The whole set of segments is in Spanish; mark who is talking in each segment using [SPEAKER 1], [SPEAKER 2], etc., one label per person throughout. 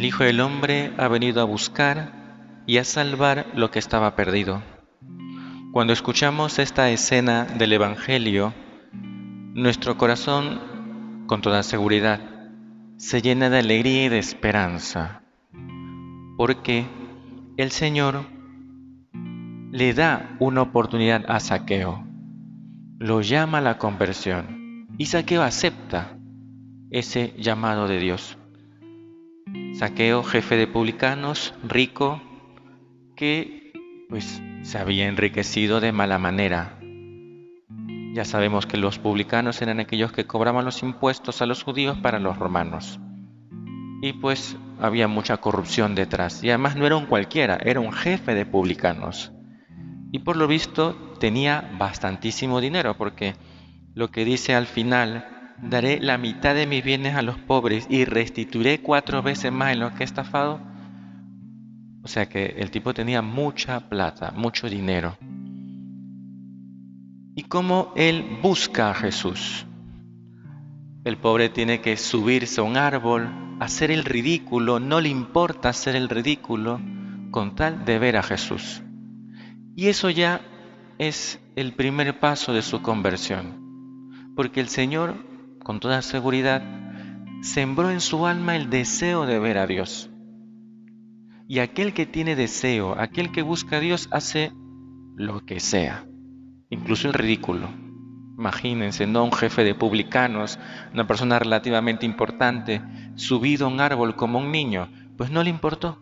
[SPEAKER 1] El Hijo del Hombre ha venido a buscar y a salvar lo que estaba perdido. Cuando escuchamos esta escena del Evangelio, nuestro corazón, con toda seguridad, se llena de alegría y de esperanza, porque el Señor le da una oportunidad a Saqueo, lo llama a la conversión y Saqueo acepta ese llamado de Dios. Saqueo, jefe de publicanos, rico, que pues se había enriquecido de mala manera. Ya sabemos que los publicanos eran aquellos que cobraban los impuestos a los judíos para los romanos. Y pues había mucha corrupción detrás. Y además no era un cualquiera, era un jefe de publicanos. Y por lo visto tenía bastantísimo dinero, porque lo que dice al final, daré la mitad de mis bienes a los pobres y restituiré cuatro veces más en lo que he estafado. O sea que el tipo tenía mucha plata, mucho dinero. Y cómo él busca a Jesús. El pobre tiene que subirse a un árbol, hacer el ridículo, no le importa hacer el ridículo con tal de ver a Jesús. Y eso ya es el primer paso de su conversión, porque el Señor, con toda seguridad, sembró en su alma el deseo de ver a Dios. Y aquel que tiene deseo, aquel que busca a Dios, hace lo que sea, incluso el ridículo. Imagínense, no un jefe de publicanos, una persona relativamente importante, subido a un árbol como un niño, pues no le importó.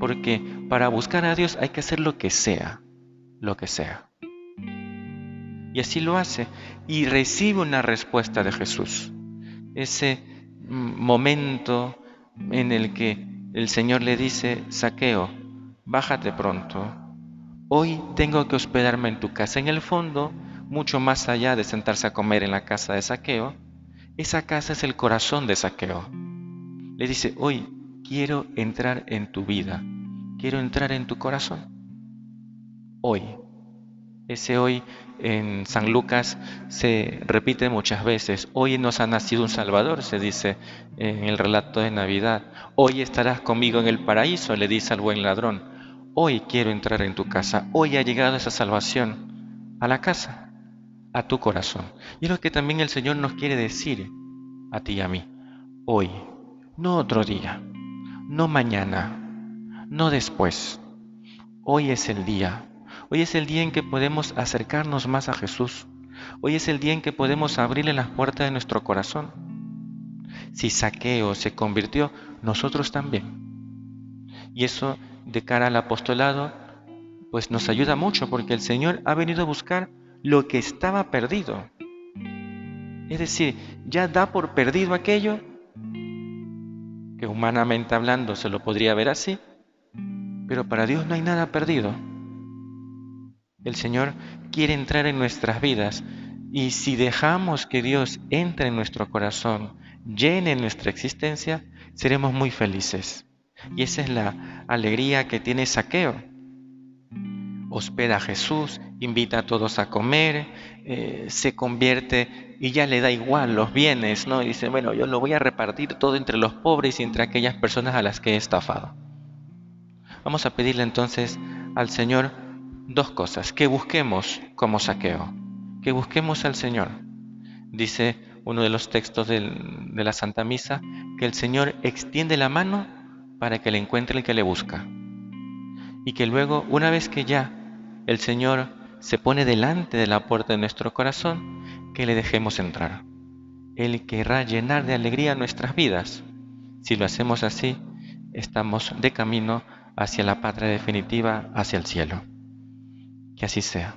[SPEAKER 1] Porque para buscar a Dios hay que hacer lo que sea, lo que sea. Y así lo hace y recibe una respuesta de Jesús. Ese momento en el que el Señor le dice, Saqueo, bájate pronto. Hoy tengo que hospedarme en tu casa. En el fondo, mucho más allá de sentarse a comer en la casa de Saqueo, esa casa es el corazón de Saqueo. Le dice, hoy quiero entrar en tu vida, quiero entrar en tu corazón. Hoy. Ese hoy en San Lucas se repite muchas veces. Hoy nos ha nacido un Salvador, se dice en el relato de Navidad. Hoy estarás conmigo en el paraíso, le dice al buen ladrón. Hoy quiero entrar en tu casa. Hoy ha llegado esa salvación a la casa, a tu corazón. Y es lo que también el Señor nos quiere decir a ti y a mí. Hoy, no otro día no mañana, no después. Hoy es el día. Hoy es el día en que podemos acercarnos más a Jesús. Hoy es el día en que podemos abrirle las puertas de nuestro corazón. Si Saqueo se convirtió, nosotros también. Y eso de cara al apostolado, pues nos ayuda mucho porque el Señor ha venido a buscar lo que estaba perdido. Es decir, ya da por perdido aquello que humanamente hablando se lo podría ver así, pero para Dios no hay nada perdido. El Señor quiere entrar en nuestras vidas y si dejamos que Dios entre en nuestro corazón, llene nuestra existencia, seremos muy felices. Y esa es la alegría que tiene Saqueo. Hospeda a Jesús, invita a todos a comer, eh, se convierte y ya le da igual los bienes, ¿no? Y dice, bueno, yo lo voy a repartir todo entre los pobres y entre aquellas personas a las que he estafado. Vamos a pedirle entonces al Señor dos cosas, que busquemos como saqueo, que busquemos al Señor. Dice uno de los textos de la Santa Misa, que el Señor extiende la mano para que le encuentre el que le busca. Y que luego, una vez que ya el Señor se pone delante de la puerta de nuestro corazón, que le dejemos entrar. Él querrá llenar de alegría nuestras vidas. Si lo hacemos así, estamos de camino hacia la patria definitiva, hacia el cielo. Que así sea.